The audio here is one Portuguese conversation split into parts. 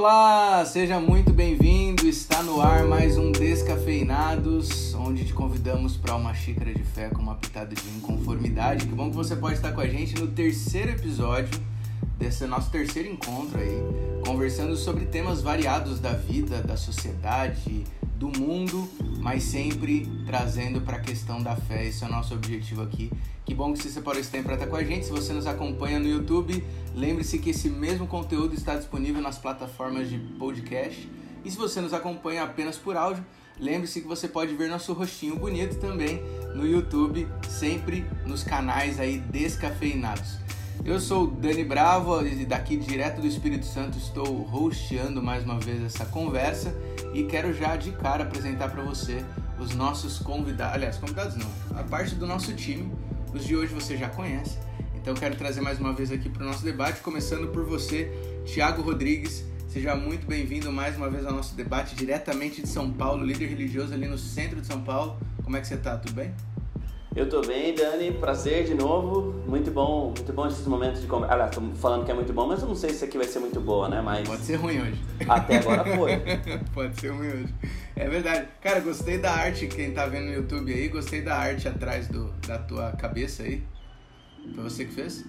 Olá, seja muito bem-vindo. Está no ar mais um Descafeinados, onde te convidamos para uma xícara de fé com uma pitada de inconformidade. Que bom que você pode estar com a gente no terceiro episódio desse nosso terceiro encontro aí, conversando sobre temas variados da vida, da sociedade, do mundo, mas sempre trazendo para a questão da fé. Esse é o nosso objetivo aqui. Que bom que você separou esse tempo para estar com a gente. Se você nos acompanha no YouTube, lembre-se que esse mesmo conteúdo está disponível nas plataformas de podcast. E se você nos acompanha apenas por áudio, lembre-se que você pode ver nosso rostinho bonito também no YouTube, sempre nos canais aí descafeinados. Eu sou Dani Bravo e daqui direto do Espírito Santo estou hosteando mais uma vez essa conversa e quero já de cara apresentar para você os nossos convidados, aliás, convidados não, a parte do nosso time. Os de hoje você já conhece, então quero trazer mais uma vez aqui para o nosso debate, começando por você, Tiago Rodrigues. Seja muito bem-vindo mais uma vez ao nosso debate diretamente de São Paulo, líder religioso ali no centro de São Paulo. Como é que você está? Tudo bem? Eu tô bem, Dani. Prazer de novo. Muito bom, muito bom esses momentos de conversa. Aliás, tô falando que é muito bom, mas eu não sei se isso aqui vai ser muito boa, né? Mas. Pode ser ruim hoje. Até agora foi. Pode ser ruim hoje. É verdade. Cara, gostei da arte, quem tá vendo no YouTube aí, gostei da arte atrás do, da tua cabeça aí. Foi você que fez?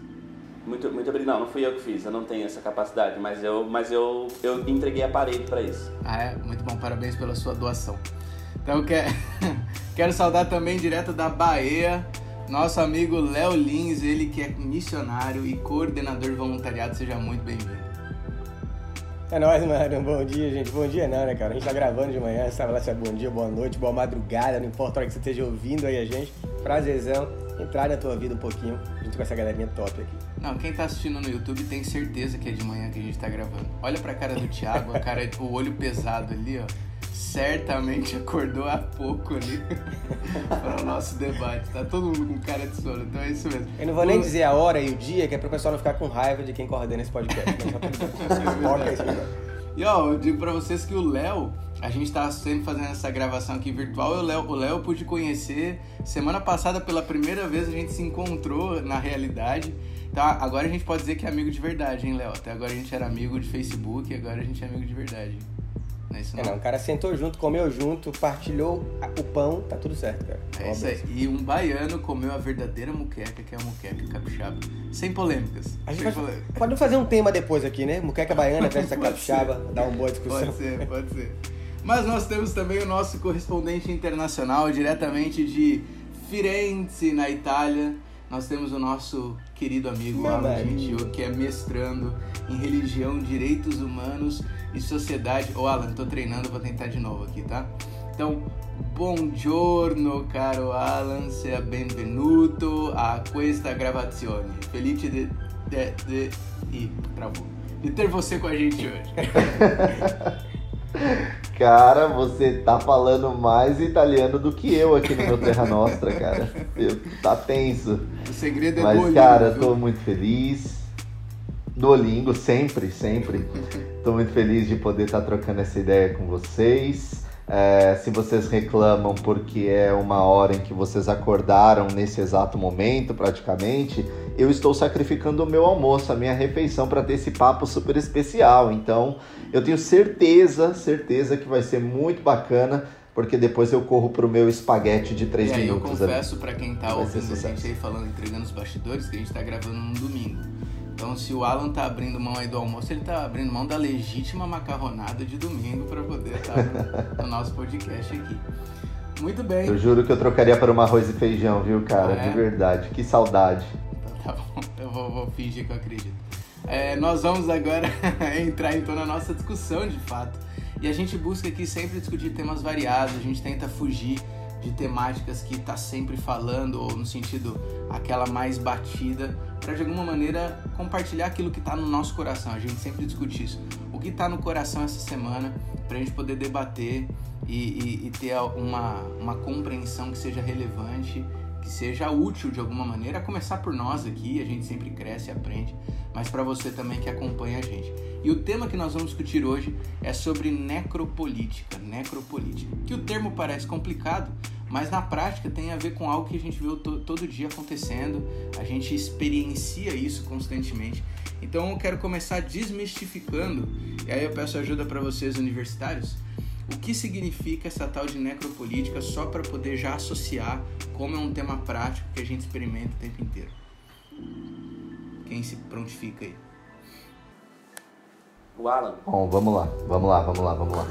Muito, muito obrigado. Não, não fui eu que fiz, eu não tenho essa capacidade, mas eu, mas eu, eu entreguei a parede para isso. Ah, é? Muito bom, parabéns pela sua doação. Então quero, quero saudar também direto da Bahia, nosso amigo Léo Lins, ele que é missionário e coordenador de voluntariado, seja muito bem-vindo. É nóis, mano. Bom dia, gente. Bom dia não, né, cara? A gente tá gravando de manhã, sabe lá se é bom dia, boa noite, boa madrugada, não importa a hora que você esteja ouvindo aí a gente. Prazerzão entrar na tua vida um pouquinho, junto com essa galerinha top aqui. Não, quem tá assistindo no YouTube tem certeza que é de manhã que a gente tá gravando. Olha pra cara do Thiago, a cara, o olho pesado ali, ó certamente acordou há pouco ali para o nosso debate. Tá todo mundo com cara de sono, então é isso mesmo. Eu não vou nem dizer a hora e o dia, que é para o pessoal não ficar com raiva de quem coordena esse podcast. e ó, eu digo para vocês que o Léo, a gente tá sempre fazendo essa gravação aqui virtual, o Léo, o Léo eu pude conhecer semana passada pela primeira vez a gente se encontrou na realidade. Tá, agora a gente pode dizer que é amigo de verdade, hein, Léo? Até agora a gente era amigo de Facebook, agora a gente é amigo de verdade. Não é isso não. É, não, o cara sentou junto, comeu junto, partilhou o pão, tá tudo certo, cara. É isso aí. E um baiano comeu a verdadeira muqueca, que é a muqueca capixaba. Sem polêmicas. A gente Sem pode, polêmicas. pode fazer um tema depois aqui, né? Muqueca baiana versus capixaba, ser. dar uma boa discussão. Pode ser, pode ser. Mas nós temos também o nosso correspondente internacional, diretamente de Firenze, na Itália. Nós temos o nosso querido amigo Alan Gentil, que é mestrando em religião, direitos humanos e sociedade. Ô, oh, Alan, tô treinando, vou tentar de novo aqui, tá? Então, buongiorno, caro Alan, seja benvenuto a questa gravazione. Felice de, de, de, Ih, travou. De ter você com a gente hoje. Cara, você tá falando mais italiano do que eu aqui no meu Terra Nostra, cara. Eu, tá tenso. O segredo é Mas, Duolingo, cara, viu? tô muito feliz. Duolingo, sempre, sempre. Tô muito feliz de poder estar tá trocando essa ideia com vocês. É, se vocês reclamam porque é uma hora em que vocês acordaram nesse exato momento, praticamente, eu estou sacrificando o meu almoço, a minha refeição, para ter esse papo super especial. Então, eu tenho certeza, certeza que vai ser muito bacana, porque depois eu corro pro meu espaguete de 3 minutos. Eu confesso para quem tá ouvindo a gente aí falando, entregando os bastidores, que a gente tá gravando num domingo. Então, se o Alan tá abrindo mão aí do almoço, ele tá abrindo mão da legítima macarronada de domingo para poder estar no nosso podcast aqui. Muito bem. Eu juro que eu trocaria para um arroz e feijão, viu, cara? É? De verdade. Que saudade. Então, tá bom, eu vou, vou fingir que eu acredito. É, nós vamos agora entrar então na nossa discussão de fato. E a gente busca aqui sempre discutir temas variados, a gente tenta fugir de temáticas que está sempre falando, ou no sentido aquela mais batida, para de alguma maneira compartilhar aquilo que está no nosso coração. A gente sempre discute isso. O que está no coração essa semana, para a gente poder debater e, e, e, ter uma, uma compreensão que seja relevante que seja útil de alguma maneira, a começar por nós aqui, a gente sempre cresce e aprende, mas para você também que acompanha a gente. E o tema que nós vamos discutir hoje é sobre necropolítica, necropolítica, que o termo parece complicado, mas na prática tem a ver com algo que a gente vê todo dia acontecendo, a gente experiencia isso constantemente. Então eu quero começar desmistificando, e aí eu peço ajuda para vocês universitários, o que significa essa tal de necropolítica só para poder já associar como é um tema prático que a gente experimenta o tempo inteiro. Quem se prontifica aí? O Alan. Bom, vamos lá, vamos lá, vamos lá, vamos lá.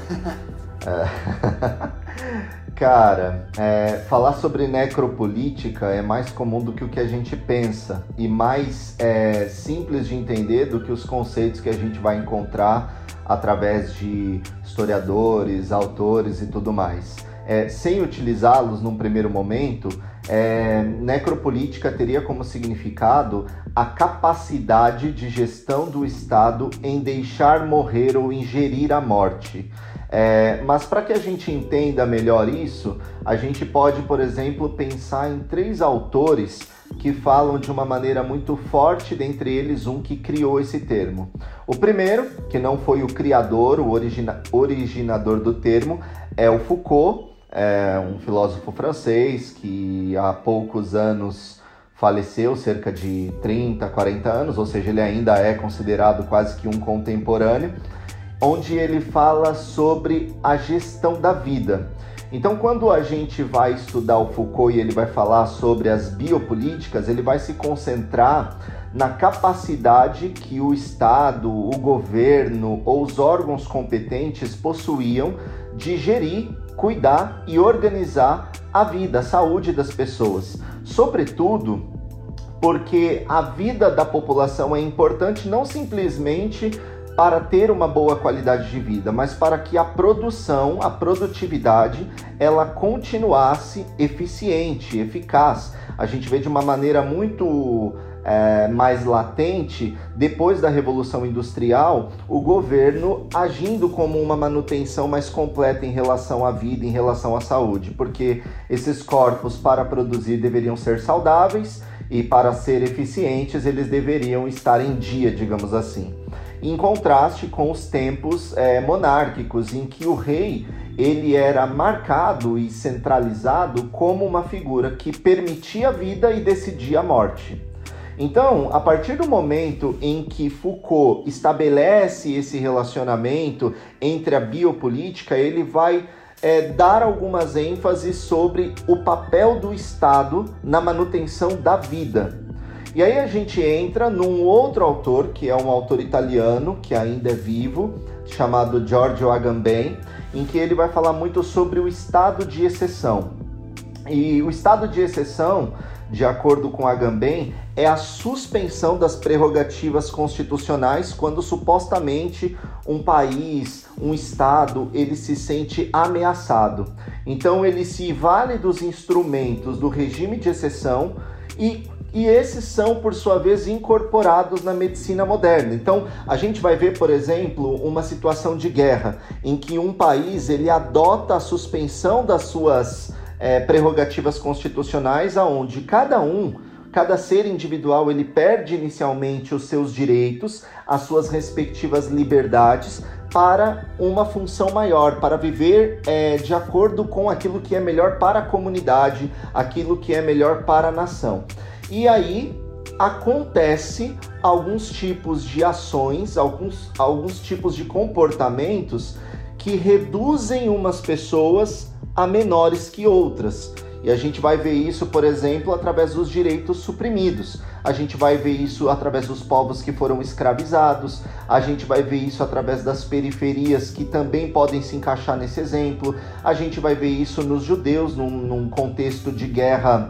é... Cara, é, falar sobre necropolítica é mais comum do que o que a gente pensa e mais é, simples de entender do que os conceitos que a gente vai encontrar através de historiadores, autores e tudo mais. É, sem utilizá-los num primeiro momento, é, necropolítica teria como significado a capacidade de gestão do Estado em deixar morrer ou ingerir a morte. É, mas para que a gente entenda melhor isso, a gente pode, por exemplo, pensar em três autores que falam de uma maneira muito forte, dentre eles um que criou esse termo. O primeiro, que não foi o criador, o origina originador do termo, é o Foucault, é um filósofo francês que há poucos anos faleceu, cerca de 30, 40 anos, ou seja, ele ainda é considerado quase que um contemporâneo onde ele fala sobre a gestão da vida. Então, quando a gente vai estudar o Foucault e ele vai falar sobre as biopolíticas, ele vai se concentrar na capacidade que o Estado, o governo ou os órgãos competentes possuíam de gerir, cuidar e organizar a vida, a saúde das pessoas. Sobretudo porque a vida da população é importante não simplesmente para ter uma boa qualidade de vida, mas para que a produção, a produtividade, ela continuasse eficiente, eficaz. A gente vê de uma maneira muito é, mais latente, depois da Revolução Industrial, o governo agindo como uma manutenção mais completa em relação à vida, em relação à saúde, porque esses corpos para produzir deveriam ser saudáveis e para ser eficientes eles deveriam estar em dia, digamos assim em contraste com os tempos é, monárquicos, em que o rei ele era marcado e centralizado como uma figura que permitia a vida e decidia a morte. Então, a partir do momento em que Foucault estabelece esse relacionamento entre a biopolítica, ele vai é, dar algumas ênfases sobre o papel do Estado na manutenção da vida. E aí a gente entra num outro autor, que é um autor italiano, que ainda é vivo, chamado Giorgio Agamben, em que ele vai falar muito sobre o estado de exceção. E o estado de exceção, de acordo com Agamben, é a suspensão das prerrogativas constitucionais quando supostamente um país, um estado, ele se sente ameaçado. Então ele se vale dos instrumentos do regime de exceção e e esses são, por sua vez, incorporados na medicina moderna. Então, a gente vai ver, por exemplo, uma situação de guerra em que um país ele adota a suspensão das suas é, prerrogativas constitucionais, aonde cada um cada ser individual ele perde inicialmente os seus direitos, as suas respectivas liberdades para uma função maior, para viver é, de acordo com aquilo que é melhor para a comunidade, aquilo que é melhor para a nação. E aí acontece alguns tipos de ações, alguns, alguns tipos de comportamentos que reduzem umas pessoas a menores que outras. E a gente vai ver isso, por exemplo, através dos direitos suprimidos. A gente vai ver isso através dos povos que foram escravizados. A gente vai ver isso através das periferias que também podem se encaixar nesse exemplo. A gente vai ver isso nos judeus, num, num contexto de guerra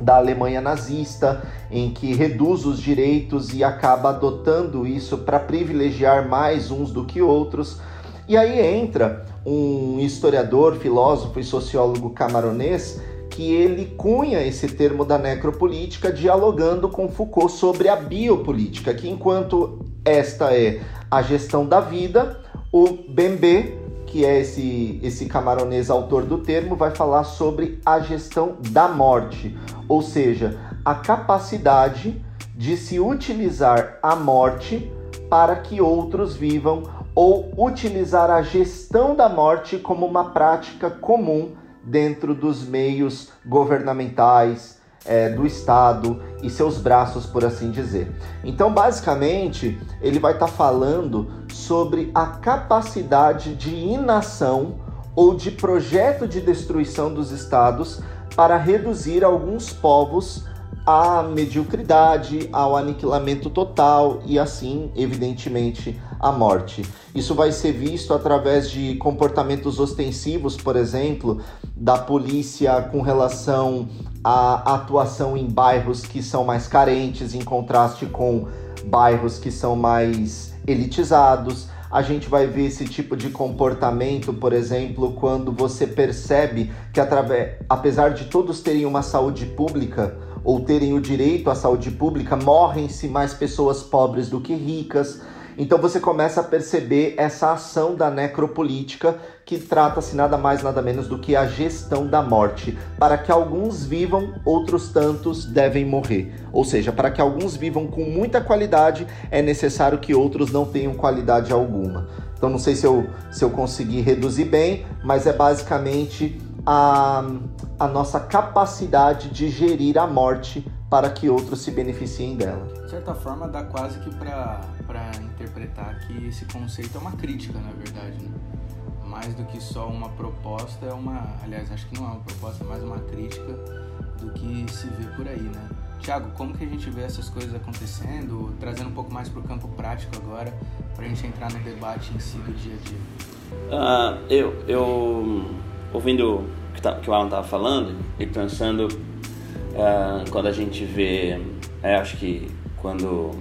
da Alemanha nazista, em que reduz os direitos e acaba adotando isso para privilegiar mais uns do que outros. E aí entra um historiador, filósofo e sociólogo camaronês que ele cunha esse termo da necropolítica dialogando com Foucault sobre a biopolítica, que enquanto esta é a gestão da vida, o Bembe que é esse, esse camaronês autor do termo, vai falar sobre a gestão da morte, ou seja, a capacidade de se utilizar a morte para que outros vivam ou utilizar a gestão da morte como uma prática comum dentro dos meios governamentais, é, do Estado e seus braços, por assim dizer. Então, basicamente, ele vai estar tá falando sobre a capacidade de inação ou de projeto de destruição dos estados para reduzir alguns povos à mediocridade, ao aniquilamento total e assim, evidentemente, à morte. Isso vai ser visto através de comportamentos ostensivos, por exemplo, da polícia com relação à atuação em bairros que são mais carentes, em contraste com bairros que são mais elitizados. A gente vai ver esse tipo de comportamento, por exemplo, quando você percebe que através, apesar de todos terem uma saúde pública, ou terem o direito à saúde pública, morrem-se mais pessoas pobres do que ricas. Então você começa a perceber essa ação da necropolítica que trata-se nada mais nada menos do que a gestão da morte. Para que alguns vivam, outros tantos devem morrer. Ou seja, para que alguns vivam com muita qualidade, é necessário que outros não tenham qualidade alguma. Então não sei se eu, se eu consegui reduzir bem, mas é basicamente a, a nossa capacidade de gerir a morte para que outros se beneficiem dela. De certa forma, dá quase que para interpretar que esse conceito é uma crítica, na verdade, né? Mais do que só uma proposta, é uma. Aliás, acho que não é uma proposta, é mais uma crítica do que se vê por aí, né? Tiago, como que a gente vê essas coisas acontecendo, trazendo um pouco mais para o campo prático agora, para a gente entrar no debate em si do dia a dia? Uh, eu, eu ouvindo que, tá, que o Alan estava falando e pensando uh, quando a gente vê, é, acho que quando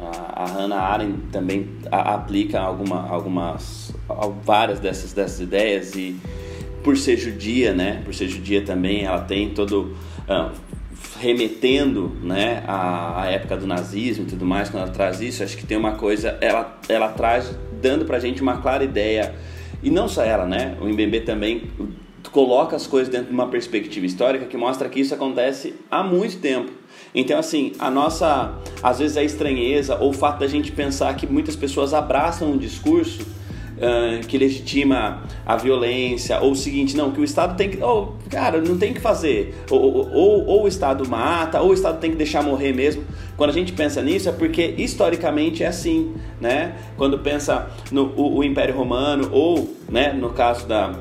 a, a Hannah Arendt também a, aplica alguma, algumas, várias dessas, dessas ideias e por ser judia, né, por ser judia também, ela tem todo uh, remetendo, né, à, época do nazismo e tudo mais, quando ela traz isso, acho que tem uma coisa, ela, ela traz dando pra gente uma clara ideia e não só ela, né? O Mbembe também coloca as coisas dentro de uma perspectiva histórica que mostra que isso acontece há muito tempo. Então, assim, a nossa, às vezes, a estranheza ou o fato da gente pensar que muitas pessoas abraçam um discurso uh, que legitima a violência, ou o seguinte, não, que o Estado tem que. Oh, cara, não tem que fazer. Ou, ou, ou, o Estado mata, ou o Estado tem que deixar morrer mesmo. Quando a gente pensa nisso, é porque historicamente é assim, né? Quando pensa no o, o Império Romano, ou, né, no caso da,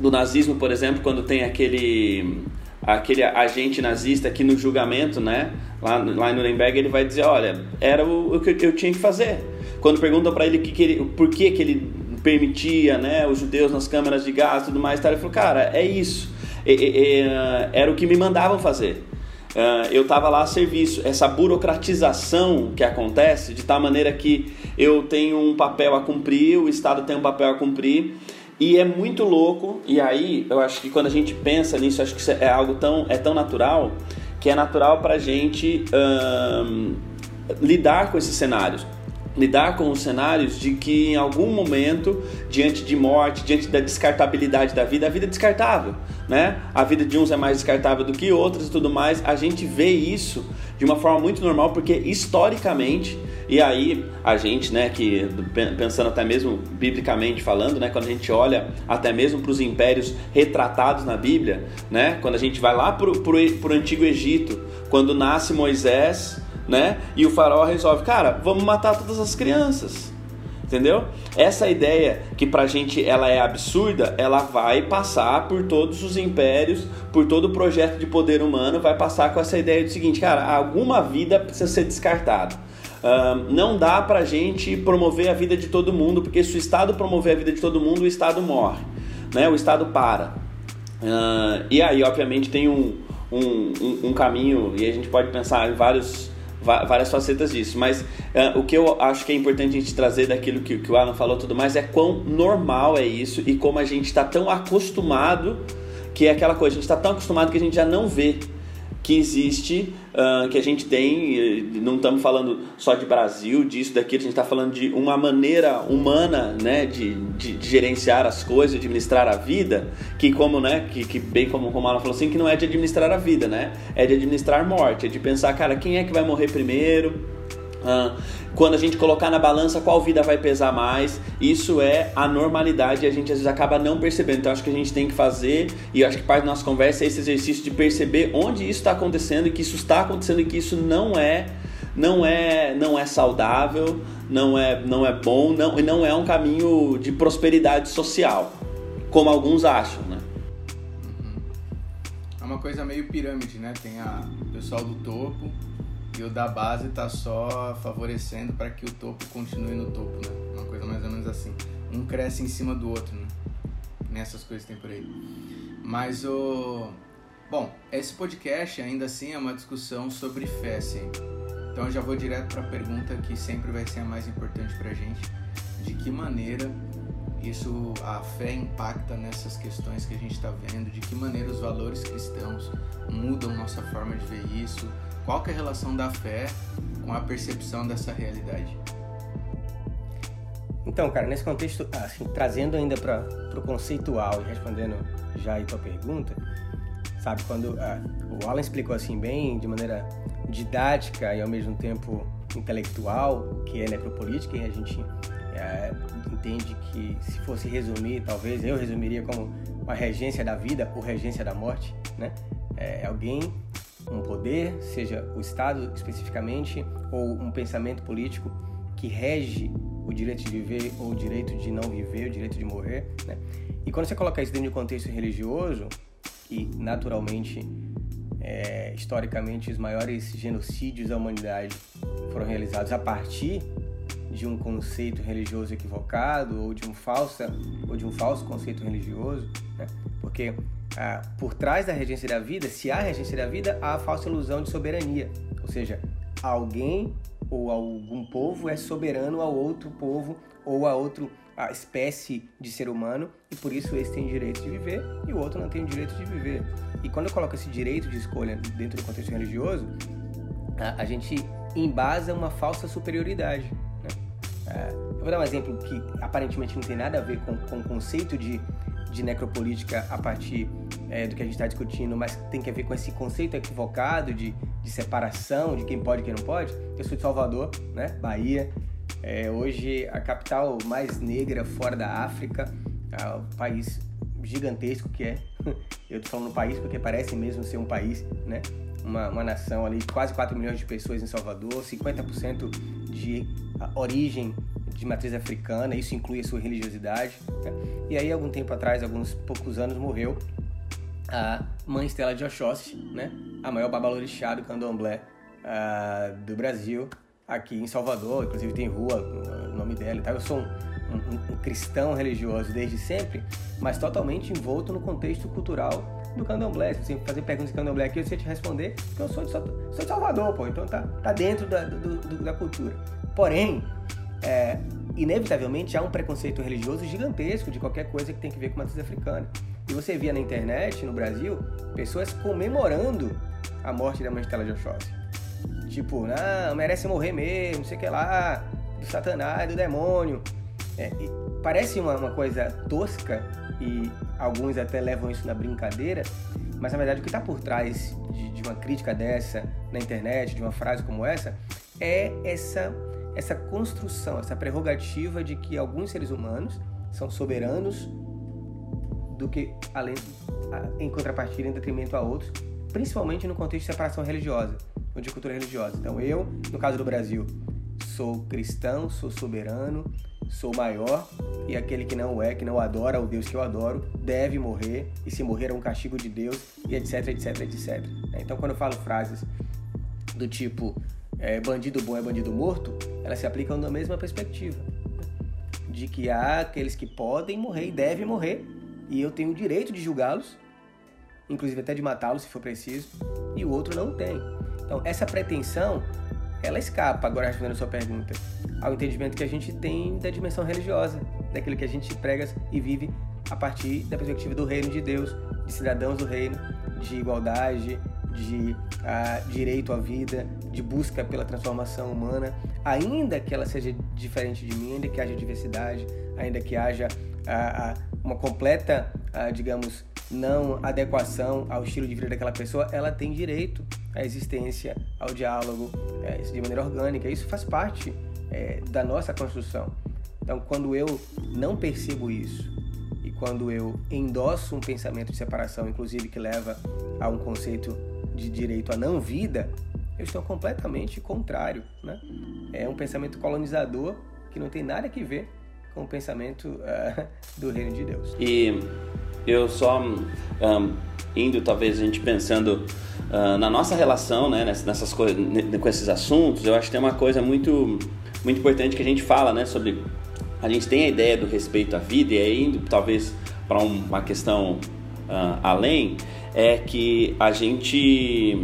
do nazismo, por exemplo, quando tem aquele aquele agente nazista que no julgamento, né, lá, lá em Nuremberg, ele vai dizer, olha, era o, o que eu tinha que fazer. Quando perguntam para ele, que que ele por que, que ele permitia né, os judeus nas câmaras de gás e tudo mais. Ele falou, cara, é isso. E, e, ah, era o que me mandavam fazer. Uh, eu estava lá a serviço. Essa burocratização que acontece, de tal maneira que eu tenho um papel a cumprir, o Estado tem um papel a cumprir, e é muito louco. E aí, eu acho que quando a gente pensa nisso, acho que é algo tão, é tão natural que é natural para a gente uh, lidar com esses cenários lidar com os cenários de que em algum momento, diante de morte, diante da descartabilidade da vida, a vida é descartável, né? A vida de uns é mais descartável do que outros e tudo mais. A gente vê isso de uma forma muito normal porque historicamente e aí a gente, né, que pensando até mesmo biblicamente falando, né, quando a gente olha até mesmo para os impérios retratados na Bíblia, né, quando a gente vai lá para o antigo Egito, quando nasce Moisés né? E o faraó resolve, cara, vamos matar todas as crianças. Entendeu? Essa ideia que pra gente ela é absurda, ela vai passar por todos os impérios, por todo o projeto de poder humano, vai passar com essa ideia do seguinte, cara, alguma vida precisa ser descartada. Uh, não dá pra gente promover a vida de todo mundo, porque se o Estado promover a vida de todo mundo, o Estado morre, né? o Estado para. Uh, e aí, obviamente, tem um, um, um, um caminho, e a gente pode pensar em vários várias facetas disso. Mas uh, o que eu acho que é importante a gente trazer daquilo que, que o Alan falou tudo mais é quão normal é isso e como a gente está tão acostumado que é aquela coisa, a gente está tão acostumado que a gente já não vê que existe, uh, que a gente tem, não estamos falando só de Brasil, disso, daquilo, a gente está falando de uma maneira humana né, de, de, de, gerenciar as coisas, de administrar a vida, que como, né, que, que bem como, como ela falou assim, que não é de administrar a vida, né? É de administrar morte, é de pensar, cara, quem é que vai morrer primeiro? Uh, quando a gente colocar na balança qual vida vai pesar mais, isso é a normalidade e a gente às vezes acaba não percebendo. Então acho que a gente tem que fazer, e acho que parte da nossa conversa é esse exercício de perceber onde isso está acontecendo e que isso está acontecendo e que isso não é não é não é saudável, não é não é bom, não e não é um caminho de prosperidade social, como alguns acham, né? Uhum. É uma coisa meio pirâmide, né? Tem a pessoal do topo, e o da base tá só favorecendo para que o topo continue no topo, né? Uma coisa mais ou menos assim. Um cresce em cima do outro, né? Nessas coisas tem por aí. Mas o. Bom, esse podcast ainda assim é uma discussão sobre fé, sempre. Então eu já vou direto para a pergunta que sempre vai ser a mais importante para a gente: de que maneira isso a fé impacta nessas questões que a gente está vendo? De que maneira os valores cristãos mudam nossa forma de ver isso? Qual é a relação da fé com a percepção dessa realidade? Então, cara, nesse contexto, assim, trazendo ainda para o conceitual e respondendo já aí tua pergunta, sabe, quando ah, o Alan explicou assim bem, de maneira didática e ao mesmo tempo intelectual, que é necropolítica, e a gente é, entende que se fosse resumir, talvez eu resumiria como uma regência da vida ou regência da morte, né? É alguém um poder, seja o Estado especificamente, ou um pensamento político que rege o direito de viver ou o direito de não viver, o direito de morrer. Né? E quando você coloca isso dentro de um contexto religioso, e naturalmente, é, historicamente, os maiores genocídios da humanidade foram realizados a partir de um conceito religioso equivocado ou de um falsa ou de um falso conceito religioso, né? Porque ah, por trás da regência da vida, se há regência da vida, há a falsa ilusão de soberania. Ou seja, alguém ou algum povo é soberano ao outro povo ou a outra espécie de ser humano e por isso esse tem direito de viver e o outro não tem o direito de viver. E quando eu coloco esse direito de escolha dentro do contexto religioso, a, a gente embasa uma falsa superioridade. Né? Ah, eu vou dar um exemplo que aparentemente não tem nada a ver com, com o conceito de de necropolítica a partir é, do que a gente está discutindo, mas tem que ver com esse conceito equivocado de, de separação, de quem pode e quem não pode. Eu sou de Salvador, né? Bahia. É, hoje a capital mais negra fora da África, é país gigantesco que é. Eu estou falando país porque parece mesmo ser um país, né? Uma, uma nação ali, quase 4 milhões de pessoas em Salvador, 50% de origem de matriz africana, isso inclui a sua religiosidade. Né? E aí, algum tempo atrás, alguns poucos anos, morreu a mãe Estela de Oxóssi, né? a maior babalorixá do candomblé uh, do Brasil, aqui em Salvador. Inclusive tem rua, o nome dela e tal. Eu sou um, um, um cristão religioso desde sempre, mas totalmente envolto no contexto cultural do candomblé. Se você fazer perguntas de candomblé aqui, eu sei te responder, porque eu sou de, sou de Salvador, pô. Então tá, tá dentro da, do, do, da cultura. Porém, é, inevitavelmente há um preconceito religioso gigantesco de qualquer coisa que tem que ver com matriz africana. E você via na internet, no Brasil, pessoas comemorando a morte da mãe de Oxóssi. Tipo, não, merece morrer mesmo, não sei o que lá, do satanás, do demônio. É, parece uma, uma coisa tosca e alguns até levam isso na brincadeira, mas na verdade o que está por trás de, de uma crítica dessa na internet, de uma frase como essa, é essa essa construção, essa prerrogativa de que alguns seres humanos são soberanos do que além em contrapartida em detrimento a outros, principalmente no contexto de separação religiosa ou de cultura religiosa. Então eu, no caso do Brasil, sou cristão, sou soberano, sou maior e aquele que não é, que não adora o Deus que eu adoro, deve morrer e se morrer é um castigo de Deus e etc, etc, etc. Então quando eu falo frases do tipo é, bandido bom é bandido morto, elas se aplicam na mesma perspectiva. De que há aqueles que podem morrer e devem morrer, e eu tenho o direito de julgá-los, inclusive até de matá-los se for preciso, e o outro não tem. Então, essa pretensão, ela escapa, agora respondendo a sua pergunta, ao entendimento que a gente tem da dimensão religiosa, daquilo que a gente prega e vive a partir da perspectiva do reino de Deus, de cidadãos do reino, de igualdade, de uh, direito à vida, de busca pela transformação humana, ainda que ela seja diferente de mim, ainda que haja diversidade, ainda que haja uh, uma completa, uh, digamos, não adequação ao estilo de vida daquela pessoa, ela tem direito à existência, ao diálogo, é, de maneira orgânica. Isso faz parte é, da nossa construção. Então, quando eu não percebo isso e quando eu endosso um pensamento de separação, inclusive que leva a um conceito de direito à não vida, eu estou completamente contrário. Né? É um pensamento colonizador que não tem nada a ver com o pensamento uh, do reino de Deus. E eu só um, indo talvez a gente pensando uh, na nossa relação, né, nessas coisas, com esses assuntos, eu acho que tem uma coisa muito muito importante que a gente fala, né, sobre a gente tem a ideia do respeito à vida e aí indo talvez para uma questão uh, além é que a gente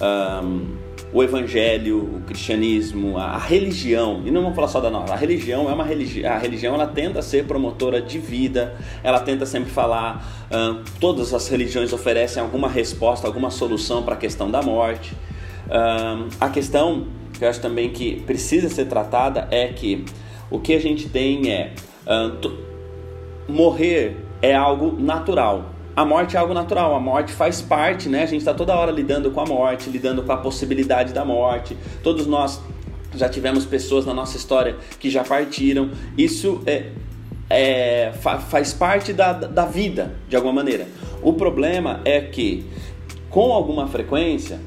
um, o evangelho, o cristianismo, a, religião, e não vamos falar só da nossa, a religião é uma religião, a religião ela tenta ser promotora de vida, ela tenta sempre falar, uh, todas as religiões oferecem alguma resposta, alguma solução para a questão da morte. Uh, a questão que eu acho também que precisa ser tratada é que o que a gente tem é uh, morrer é algo natural a morte é algo natural, a morte faz parte, né? A gente está toda hora lidando com a morte, lidando com a possibilidade da morte. Todos nós já tivemos pessoas na nossa história que já partiram. Isso é, é faz parte da, da vida, de alguma maneira. O problema é que, com alguma frequência,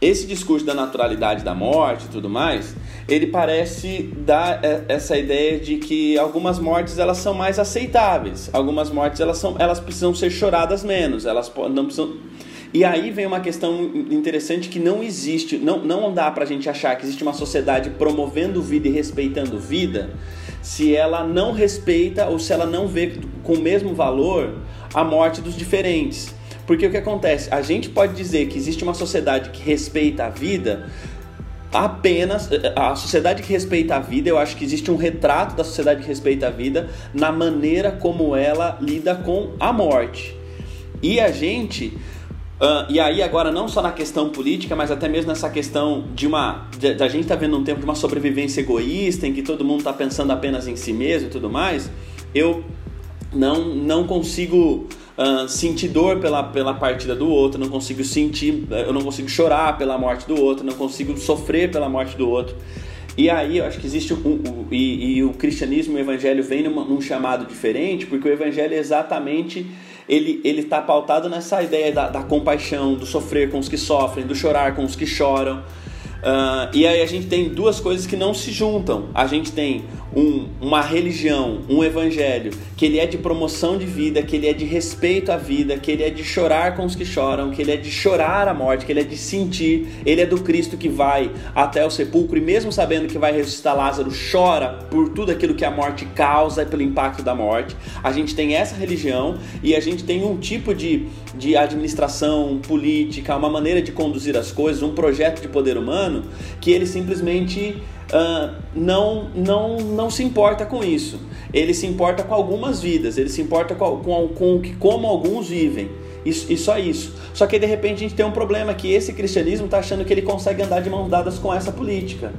esse discurso da naturalidade da morte e tudo mais, ele parece dar é, essa ideia de que algumas mortes elas são mais aceitáveis, algumas mortes elas são elas precisam ser choradas menos, elas não precisam e aí vem uma questão interessante que não existe, não, não dá pra gente achar que existe uma sociedade promovendo vida e respeitando vida se ela não respeita ou se ela não vê com o mesmo valor a morte dos diferentes. Porque o que acontece? A gente pode dizer que existe uma sociedade que respeita a vida apenas a sociedade que respeita a vida, eu acho que existe um retrato da sociedade que respeita a vida na maneira como ela lida com a morte. E a gente Uh, e aí agora não só na questão política, mas até mesmo nessa questão de uma de, de a gente está vendo um tempo de uma sobrevivência egoísta em que todo mundo está pensando apenas em si mesmo e tudo mais, eu não não consigo uh, sentir dor pela, pela partida do outro, não consigo sentir, eu não consigo chorar pela morte do outro, não consigo sofrer pela morte do outro. E aí eu acho que existe um, um e, e, o cristianismo, o evangelho vem numa, num chamado diferente, porque o evangelho é exatamente ele ele está pautado nessa ideia da, da compaixão, do sofrer com os que sofrem, do chorar com os que choram. Uh, e aí a gente tem duas coisas que não se juntam. A gente tem um, uma religião, um evangelho, que ele é de promoção de vida, que ele é de respeito à vida, que ele é de chorar com os que choram, que ele é de chorar a morte, que ele é de sentir. Ele é do Cristo que vai até o sepulcro e mesmo sabendo que vai ressuscitar Lázaro, chora por tudo aquilo que a morte causa e pelo impacto da morte. A gente tem essa religião e a gente tem um tipo de, de administração política, uma maneira de conduzir as coisas, um projeto de poder humano humano que ele simplesmente uh, não, não, não se importa com isso. Ele se importa com algumas vidas, ele se importa com, com, com como alguns vivem. Isso, e só isso. Só que de repente a gente tem um problema que esse cristianismo está achando que ele consegue andar de mãos dadas com essa política.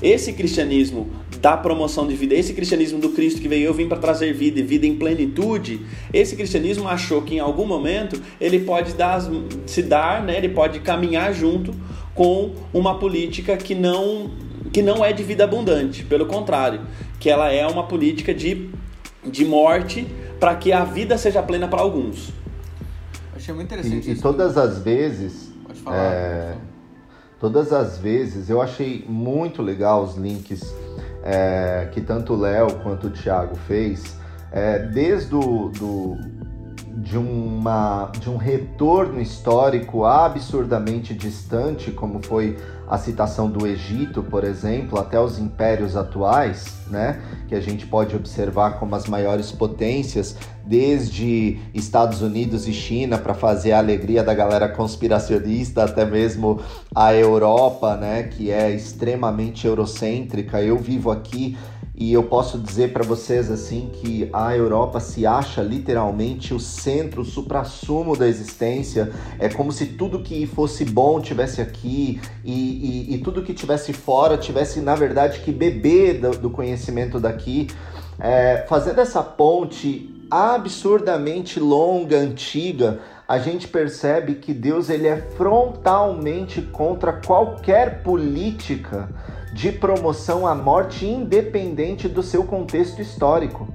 Esse cristianismo da promoção de vida, esse cristianismo do Cristo que veio, eu vim para trazer vida e vida em plenitude, esse cristianismo achou que em algum momento ele pode dar, se dar, né, ele pode caminhar junto com uma política que não, que não é de vida abundante, pelo contrário, que ela é uma política de, de morte para que a vida seja plena para alguns. Achei muito interessante e, isso. E todas as vezes. Pode falar. É, todas as vezes eu achei muito legal os links é, que tanto o Léo quanto o Thiago fez, é, desde o do, de, uma, de um retorno histórico absurdamente distante, como foi a citação do Egito, por exemplo, até os impérios atuais, né, que a gente pode observar como as maiores potências, desde Estados Unidos e China, para fazer a alegria da galera conspiracionista, até mesmo a Europa, né, que é extremamente eurocêntrica. Eu vivo aqui e eu posso dizer para vocês assim que a Europa se acha literalmente o centro, o suprassumo da existência. É como se tudo que fosse bom tivesse aqui e, e, e tudo que tivesse fora tivesse, na verdade, que beber do, do conhecimento daqui. É, fazendo essa ponte absurdamente longa, antiga, a gente percebe que Deus ele é frontalmente contra qualquer política de promoção à morte independente do seu contexto histórico.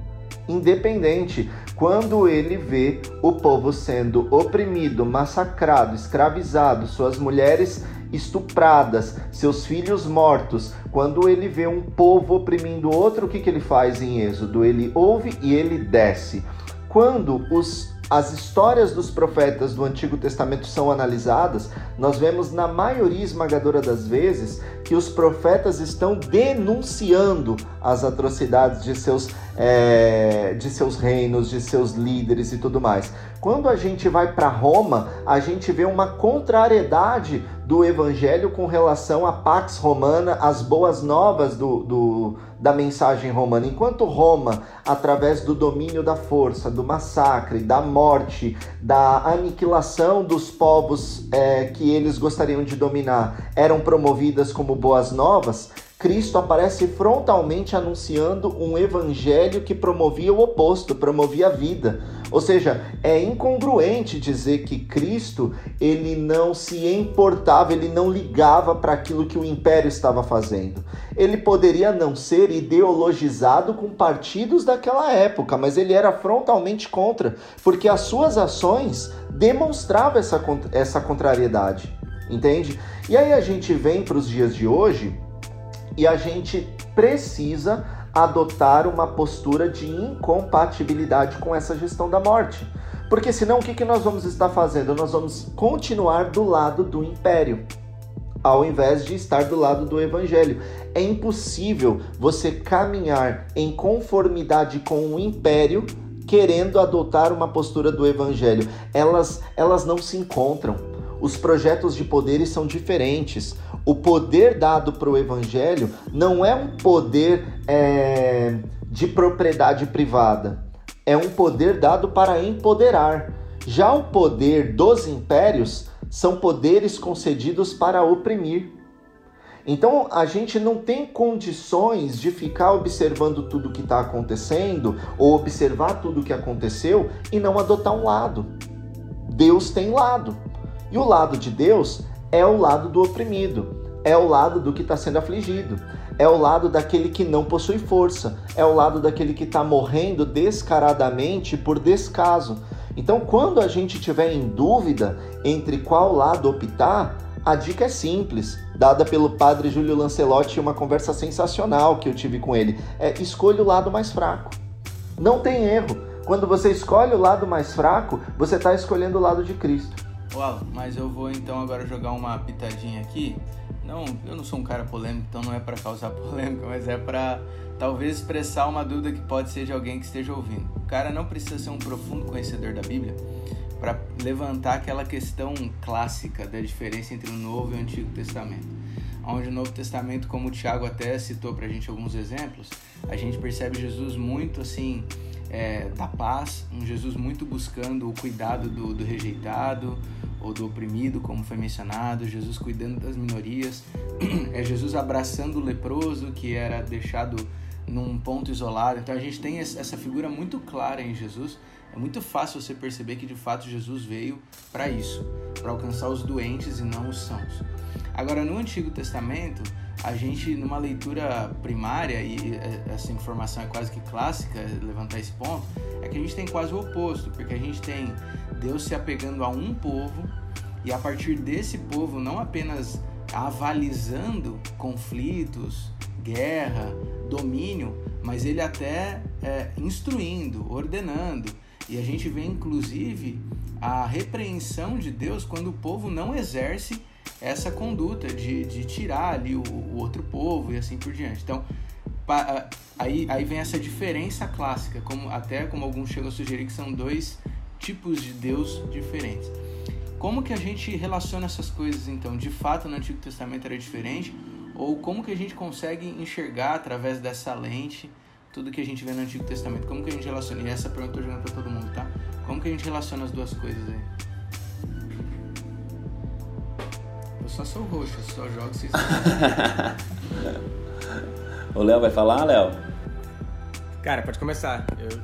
Independente, quando ele vê o povo sendo oprimido, massacrado, escravizado, suas mulheres estupradas, seus filhos mortos, quando ele vê um povo oprimindo outro, o que, que ele faz em Êxodo? Ele ouve e ele desce. Quando os as histórias dos profetas do Antigo Testamento são analisadas, nós vemos na maioria esmagadora das vezes que os profetas estão denunciando as atrocidades de seus, é, de seus reinos, de seus líderes e tudo mais. Quando a gente vai para Roma, a gente vê uma contrariedade do evangelho com relação à Pax Romana, as boas novas do, do, da mensagem romana. Enquanto Roma, através do domínio da força, do massacre, da morte, da aniquilação dos povos é, que eles gostariam de dominar, eram promovidas como boas novas, Cristo aparece frontalmente anunciando um evangelho que promovia o oposto, promovia a vida. Ou seja, é incongruente dizer que Cristo ele não se importava, ele não ligava para aquilo que o império estava fazendo. Ele poderia não ser ideologizado com partidos daquela época, mas ele era frontalmente contra, porque as suas ações demonstravam essa, essa contrariedade, entende? E aí a gente vem para os dias de hoje e a gente precisa adotar uma postura de incompatibilidade com essa gestão da morte. Porque senão o que, que nós vamos estar fazendo? Nós vamos continuar do lado do império, ao invés de estar do lado do evangelho. É impossível você caminhar em conformidade com o império querendo adotar uma postura do evangelho. Elas, elas não se encontram. Os projetos de poderes são diferentes o poder dado para o evangelho não é um poder é, de propriedade privada, é um poder dado para empoderar. Já o poder dos impérios são poderes concedidos para oprimir. Então a gente não tem condições de ficar observando tudo o que está acontecendo ou observar tudo o que aconteceu e não adotar um lado. Deus tem lado. E o lado de Deus é o lado do oprimido, é o lado do que está sendo afligido, é o lado daquele que não possui força, é o lado daquele que está morrendo descaradamente por descaso. Então, quando a gente tiver em dúvida entre qual lado optar, a dica é simples, dada pelo padre Júlio Lancelotti em uma conversa sensacional que eu tive com ele. É escolha o lado mais fraco. Não tem erro. Quando você escolhe o lado mais fraco, você está escolhendo o lado de Cristo. Uau, mas eu vou então agora jogar uma pitadinha aqui. Não, eu não sou um cara polêmico, então não é para causar polêmica, mas é para talvez expressar uma dúvida que pode ser de alguém que esteja ouvindo. O cara não precisa ser um profundo conhecedor da Bíblia para levantar aquela questão clássica da diferença entre o Novo e o Antigo Testamento. Onde o Novo Testamento, como o Tiago até citou para a gente alguns exemplos, a gente percebe Jesus muito assim é, da paz, um Jesus muito buscando o cuidado do, do rejeitado ou do oprimido, como foi mencionado, Jesus cuidando das minorias, é Jesus abraçando o leproso que era deixado num ponto isolado. Então a gente tem essa figura muito clara em Jesus. É muito fácil você perceber que de fato Jesus veio para isso, para alcançar os doentes e não os sãos. Agora no Antigo Testamento, a gente, numa leitura primária, e essa informação é quase que clássica, levantar esse ponto, é que a gente tem quase o oposto, porque a gente tem Deus se apegando a um povo e a partir desse povo não apenas avalizando conflitos, guerra, domínio, mas ele até é, instruindo, ordenando. E a gente vê inclusive a repreensão de Deus quando o povo não exerce essa conduta de, de tirar ali o, o outro povo e assim por diante. Então, pa, aí, aí vem essa diferença clássica, como até como alguns chegam a sugerir que são dois tipos de Deus diferentes. Como que a gente relaciona essas coisas então? De fato, no Antigo Testamento era diferente Ou como que a gente consegue enxergar através dessa lente tudo que a gente vê no Antigo Testamento? Como que a gente relaciona? E essa pergunta eu tô jogando pra todo mundo, tá? Como que a gente relaciona as duas coisas aí? Eu só sou roxo, só jogo vocês. o Léo vai falar, Léo? Cara, pode começar. Eu,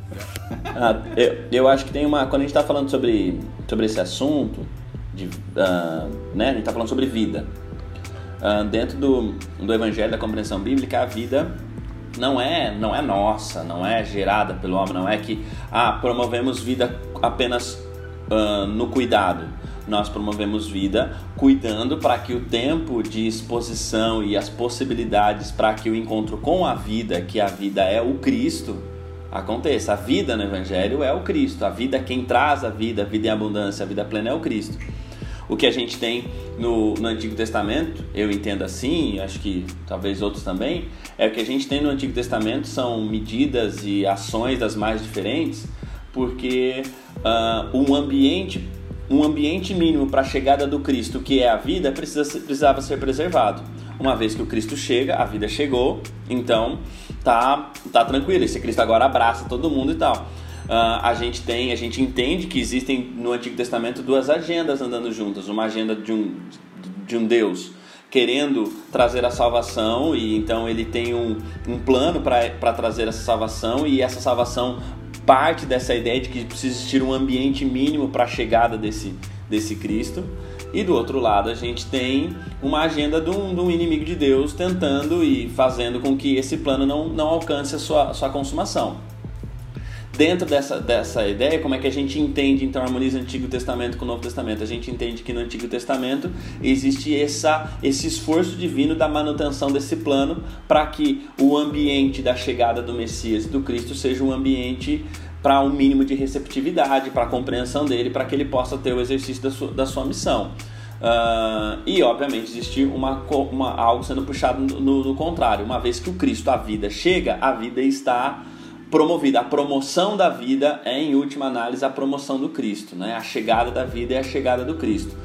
ah, eu, eu acho que tem uma. Quando a gente está falando sobre, sobre esse assunto, de, uh, né, a gente está falando sobre vida. Uh, dentro do, do Evangelho da compreensão bíblica, a vida não é, não é nossa, não é gerada pelo homem, não é que ah, promovemos vida apenas uh, no cuidado. Nós promovemos vida cuidando para que o tempo de exposição e as possibilidades para que o encontro com a vida, que a vida é o Cristo, aconteça. A vida no Evangelho é o Cristo. A vida, quem traz a vida, a vida em abundância, a vida plena é o Cristo. O que a gente tem no, no Antigo Testamento, eu entendo assim, acho que talvez outros também, é o que a gente tem no Antigo Testamento são medidas e ações das mais diferentes, porque uh, um ambiente um ambiente mínimo para a chegada do Cristo, que é a vida, precisa, precisava ser preservado. Uma vez que o Cristo chega, a vida chegou, então tá, tá tranquilo. Esse Cristo agora abraça todo mundo e tal. Uh, a gente tem, a gente entende que existem no Antigo Testamento duas agendas andando juntas. Uma agenda de um, de um Deus querendo trazer a salvação e então ele tem um, um plano para trazer essa salvação e essa salvação parte dessa ideia de que precisa existir um ambiente mínimo para a chegada desse, desse Cristo. E do outro lado, a gente tem uma agenda de um, de um, inimigo de Deus tentando e fazendo com que esse plano não, não alcance a sua, a sua consumação dentro dessa, dessa ideia, como é que a gente entende, então, harmoniza o Antigo Testamento com o Novo Testamento? A gente entende que no Antigo Testamento existe essa, esse esforço divino da manutenção desse plano para que o ambiente da chegada do Messias, do Cristo, seja um ambiente para um mínimo de receptividade, para a compreensão dele, para que ele possa ter o exercício da sua, da sua missão. Uh, e obviamente existir uma, uma, algo sendo puxado no, no, contrário. Uma vez que o Cristo, a vida, chega, a vida está promovida. A promoção da vida é, em última análise, a promoção do Cristo. Né? A chegada da vida é a chegada do Cristo.